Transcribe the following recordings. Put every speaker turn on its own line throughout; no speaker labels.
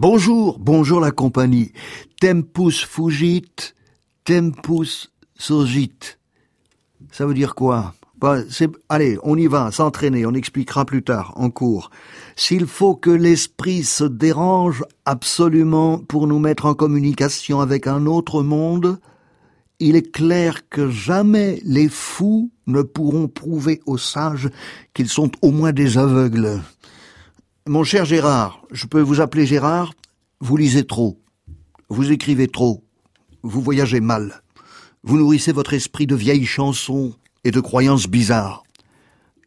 Bonjour, bonjour la compagnie. Tempus fugit, tempus surgit. Ça veut dire quoi? Bah, Allez, on y va, s'entraîner, on expliquera plus tard, en cours. S'il faut que l'esprit se dérange absolument pour nous mettre en communication avec un autre monde, il est clair que jamais les fous ne pourront prouver aux sages qu'ils sont au moins des aveugles. Mon cher Gérard, je peux vous appeler Gérard Vous lisez trop, vous écrivez trop, vous voyagez mal, vous nourrissez votre esprit de vieilles chansons et de croyances bizarres.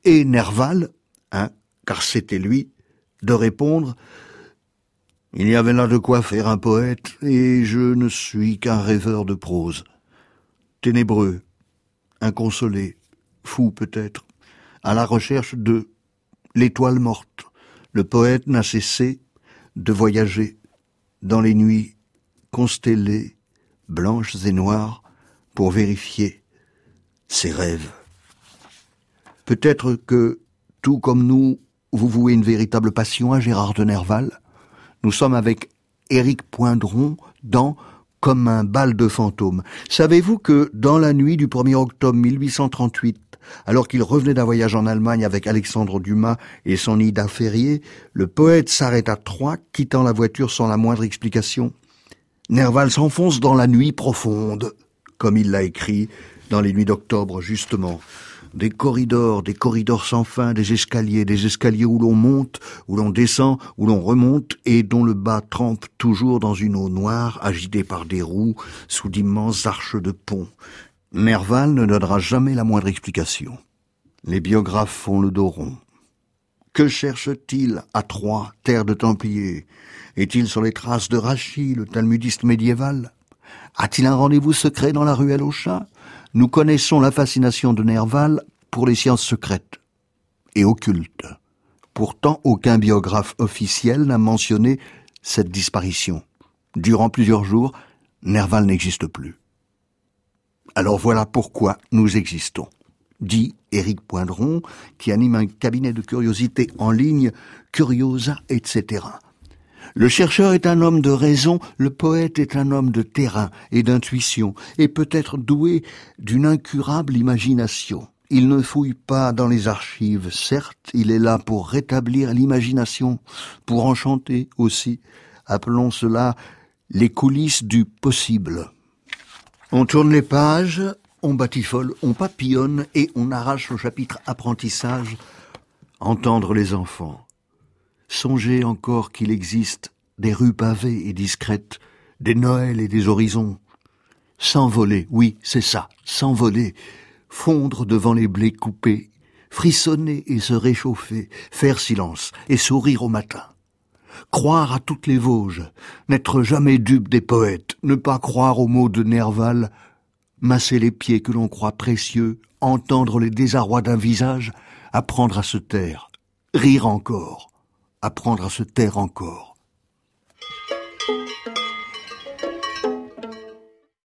Et Nerval, hein, car c'était lui, de répondre Il y avait là de quoi faire un poète, et je ne suis qu'un rêveur de prose. Ténébreux, inconsolé, fou peut-être, à la recherche de l'étoile morte, le poète n'a cessé de voyager dans les nuits constellées, blanches et noires, pour vérifier ses rêves. Peut-être que, tout comme nous, vous vouez une véritable passion à Gérard de Nerval. Nous sommes avec Éric Poindron dans Comme un bal de fantômes. Savez-vous que dans la nuit du 1er octobre 1838, alors qu'il revenait d'un voyage en Allemagne avec Alexandre Dumas et son Ida Ferrier, le poète s'arrête à Troyes, quittant la voiture sans la moindre explication. Nerval s'enfonce dans la nuit profonde, comme il l'a écrit dans les nuits d'octobre, justement. Des corridors, des corridors sans fin, des escaliers, des escaliers où l'on monte, où l'on descend, où l'on remonte, et dont le bas trempe toujours dans une eau noire, agitée par des roues, sous d'immenses arches de pont. Nerval ne donnera jamais la moindre explication. Les biographes font le dos rond. Que cherche-t-il à Troyes, terre de Templiers? Est-il sur les traces de Rachid, le talmudiste médiéval? A-t-il un rendez-vous secret dans la ruelle aux chats Nous connaissons la fascination de Nerval pour les sciences secrètes et occultes. Pourtant, aucun biographe officiel n'a mentionné cette disparition. Durant plusieurs jours, Nerval n'existe plus. Alors voilà pourquoi nous existons, dit Éric Poindron, qui anime un cabinet de curiosité en ligne, Curiosa, etc. Le chercheur est un homme de raison, le poète est un homme de terrain et d'intuition, et peut-être doué d'une incurable imagination. Il ne fouille pas dans les archives, certes, il est là pour rétablir l'imagination, pour enchanter aussi. Appelons cela les coulisses du possible. On tourne les pages, on batifole, on papillonne et on arrache au chapitre apprentissage entendre les enfants. Songez encore qu'il existe des rues pavées et discrètes, des Noëls et des horizons. S'envoler, oui, c'est ça, s'envoler, fondre devant les blés coupés, frissonner et se réchauffer, faire silence et sourire au matin croire à toutes les Vosges, n'être jamais dupe des poètes, ne pas croire aux mots de Nerval, masser les pieds que l'on croit précieux, entendre les désarrois d'un visage, apprendre à se taire, rire encore, apprendre à se taire encore.